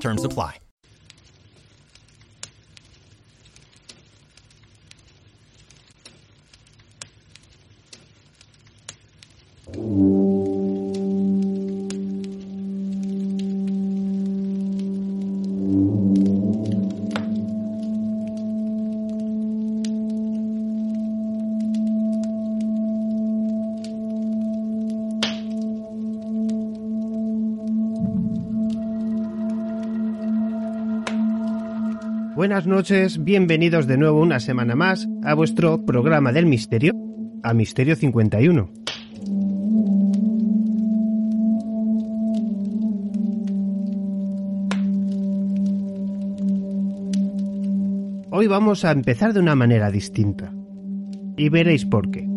Terms apply. Buenas noches, bienvenidos de nuevo una semana más a vuestro programa del misterio, a Misterio 51. Hoy vamos a empezar de una manera distinta. Y veréis por qué.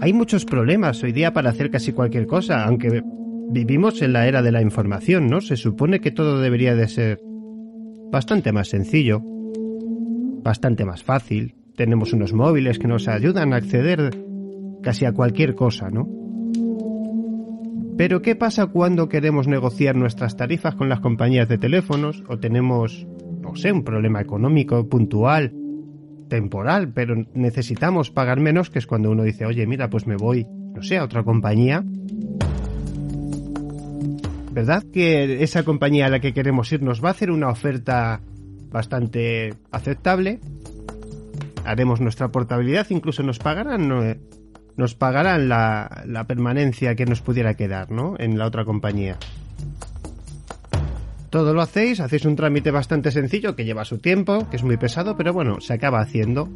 Hay muchos problemas hoy día para hacer casi cualquier cosa, aunque vivimos en la era de la información, ¿no? Se supone que todo debería de ser bastante más sencillo, bastante más fácil. Tenemos unos móviles que nos ayudan a acceder casi a cualquier cosa, ¿no? Pero ¿qué pasa cuando queremos negociar nuestras tarifas con las compañías de teléfonos o tenemos, no sé, un problema económico puntual, temporal, pero necesitamos pagar menos, que es cuando uno dice, oye, mira, pues me voy, no sé, a otra compañía ¿verdad? Que esa compañía a la que queremos ir nos va a hacer una oferta bastante aceptable. Haremos nuestra portabilidad, incluso nos pagarán, nos pagarán la, la permanencia que nos pudiera quedar, ¿no? En la otra compañía. Todo lo hacéis, hacéis un trámite bastante sencillo que lleva su tiempo, que es muy pesado, pero bueno, se acaba haciendo.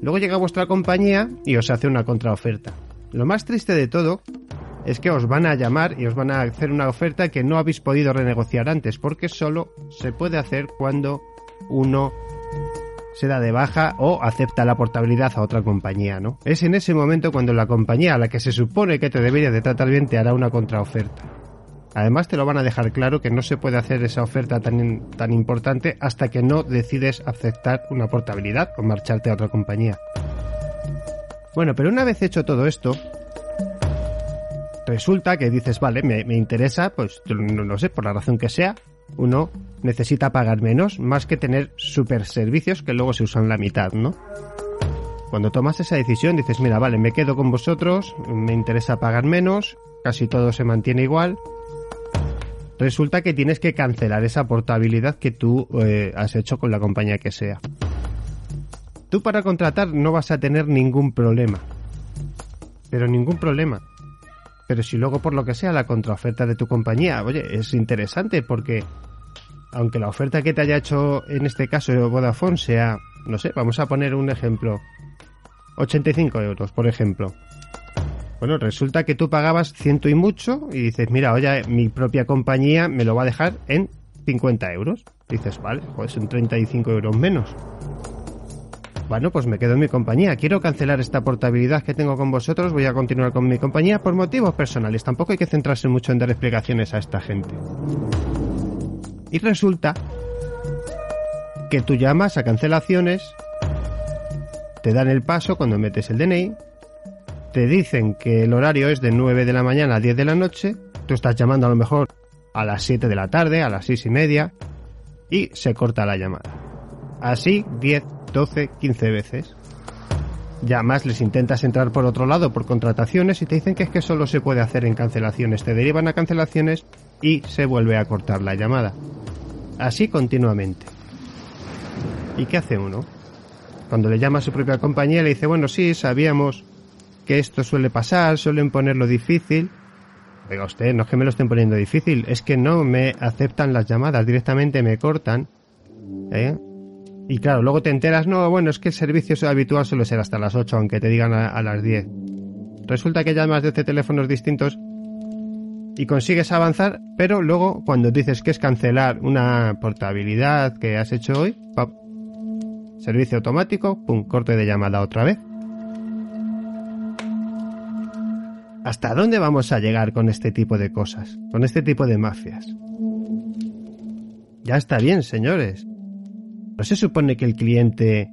Luego llega vuestra compañía y os hace una contraoferta. Lo más triste de todo es que os van a llamar y os van a hacer una oferta que no habéis podido renegociar antes, porque solo se puede hacer cuando uno se da de baja o acepta la portabilidad a otra compañía, ¿no? Es en ese momento cuando la compañía a la que se supone que te debería de tratar bien te hará una contraoferta. Además te lo van a dejar claro que no se puede hacer esa oferta tan, tan importante hasta que no decides aceptar una portabilidad o marcharte a otra compañía. Bueno, pero una vez hecho todo esto, resulta que dices, vale, me, interesa, pues no, no, sé, por la razón que sea, uno necesita pagar menos, más que tener super servicios que luego se usan la mitad, ¿no? Cuando tomas esa decisión dices, mira, vale, me quedo con vosotros, me interesa pagar menos, casi todo se mantiene igual. Resulta que tienes que cancelar esa portabilidad que tú eh, has hecho con la compañía que sea. Tú para contratar no vas a tener ningún problema. Pero ningún problema. Pero si luego por lo que sea la contraoferta de tu compañía, oye, es interesante porque aunque la oferta que te haya hecho en este caso Vodafone sea, no sé, vamos a poner un ejemplo, 85 euros, por ejemplo. Bueno, resulta que tú pagabas ciento y mucho y dices, mira, oye, mi propia compañía me lo va a dejar en 50 euros. Dices, vale, pues son 35 euros menos. Bueno, pues me quedo en mi compañía. Quiero cancelar esta portabilidad que tengo con vosotros. Voy a continuar con mi compañía por motivos personales. Tampoco hay que centrarse mucho en dar explicaciones a esta gente. Y resulta que tú llamas a cancelaciones, te dan el paso cuando metes el DNI, te dicen que el horario es de 9 de la mañana a 10 de la noche, tú estás llamando a lo mejor a las 7 de la tarde, a las 6 y media, y se corta la llamada. Así 10, 12, 15 veces. Ya más les intentas entrar por otro lado por contrataciones y te dicen que es que solo se puede hacer en cancelaciones. Te derivan a cancelaciones y se vuelve a cortar la llamada. Así continuamente. ¿Y qué hace uno? Cuando le llama a su propia compañía le dice, bueno, sí, sabíamos que esto suele pasar, suelen ponerlo difícil. Oiga usted, no es que me lo estén poniendo difícil, es que no me aceptan las llamadas, directamente me cortan. ¿Eh? Y claro, luego te enteras, no, bueno, es que el servicio habitual suele ser hasta las 8, aunque te digan a, las 10. Resulta que llamas desde teléfonos distintos y consigues avanzar, pero luego cuando dices que es cancelar una portabilidad que has hecho hoy, servicio automático, pum, corte de llamada otra vez. ¿Hasta dónde vamos a llegar con este tipo de cosas? Con este tipo de mafias. Ya está bien, señores. ¿No se supone que el cliente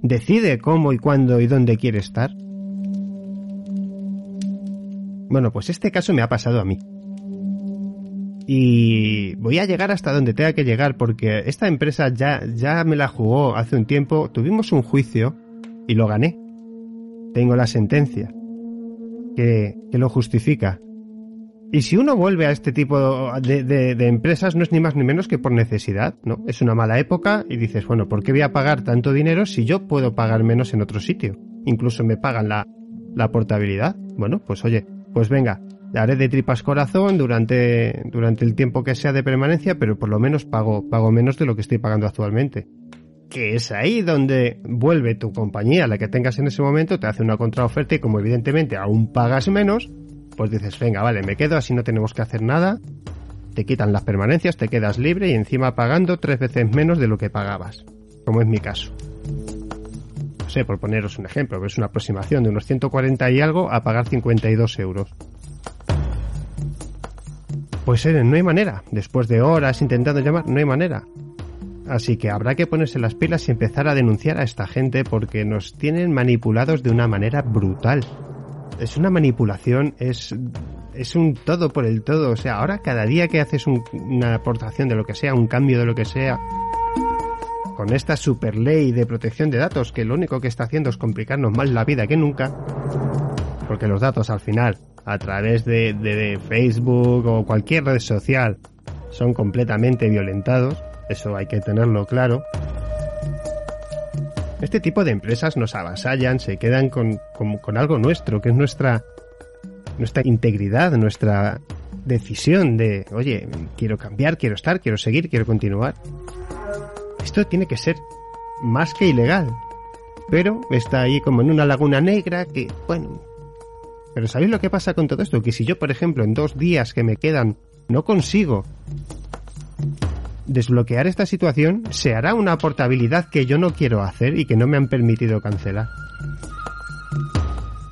decide cómo y cuándo y dónde quiere estar? Bueno, pues este caso me ha pasado a mí. Y voy a llegar hasta donde tenga que llegar porque esta empresa ya, ya me la jugó hace un tiempo. Tuvimos un juicio y lo gané. Tengo la sentencia que, que lo justifica. Y si uno vuelve a este tipo de, empresas, no es ni más ni menos que por necesidad, ¿no? Es una mala época y dices, bueno, ¿por qué voy a pagar tanto dinero si yo puedo pagar menos en otro sitio? Incluso me pagan la, la portabilidad. Bueno, pues oye, pues venga, haré de tripas corazón durante, durante el tiempo que sea de permanencia, pero por lo menos pago, pago menos de lo que estoy pagando actualmente. Que es ahí donde vuelve tu compañía, la que tengas en ese momento, te hace una contraoferta y como evidentemente aún pagas menos, pues dices, venga, vale, me quedo, así no tenemos que hacer nada, te quitan las permanencias, te quedas libre y encima pagando tres veces menos de lo que pagabas, como es mi caso. No sé, por poneros un ejemplo, es una aproximación de unos 140 y algo a pagar 52 euros. Pues eh, no hay manera, después de horas intentando llamar, no hay manera. Así que habrá que ponerse las pilas y empezar a denunciar a esta gente porque nos tienen manipulados de una manera brutal es una manipulación, es, es un todo por el todo. O sea, ahora cada día que haces una aportación de lo que sea, un cambio de lo que sea, con esta super ley de protección de datos que lo único que está haciendo es complicarnos más la vida que nunca, porque los datos al final, a través de, de Facebook o cualquier red social, son completamente violentados, eso hay que tenerlo claro. Este tipo de empresas nos avasallan, se quedan con, con, algo nuestro, que es nuestra, nuestra integridad, nuestra decisión de, oye, quiero cambiar, quiero estar, quiero seguir, quiero continuar. Esto tiene que ser más que ilegal. Pero está ahí como en una laguna negra que, bueno... Pero ¿sabéis lo que pasa con todo esto? Que si yo, por ejemplo, en dos días que me quedan, no consigo desbloquear esta situación, se hará una portabilidad que yo no quiero hacer y que no me han permitido cancelar.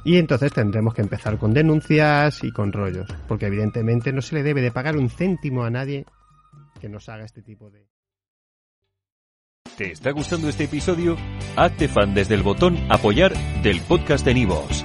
Y entonces tendremos que empezar con denuncias y con rollos, porque evidentemente no se le debe de pagar un céntimo a nadie que nos haga este tipo de... ¿Te está gustando este episodio? Hazte fan desde el botón apoyar del podcast de Nivos.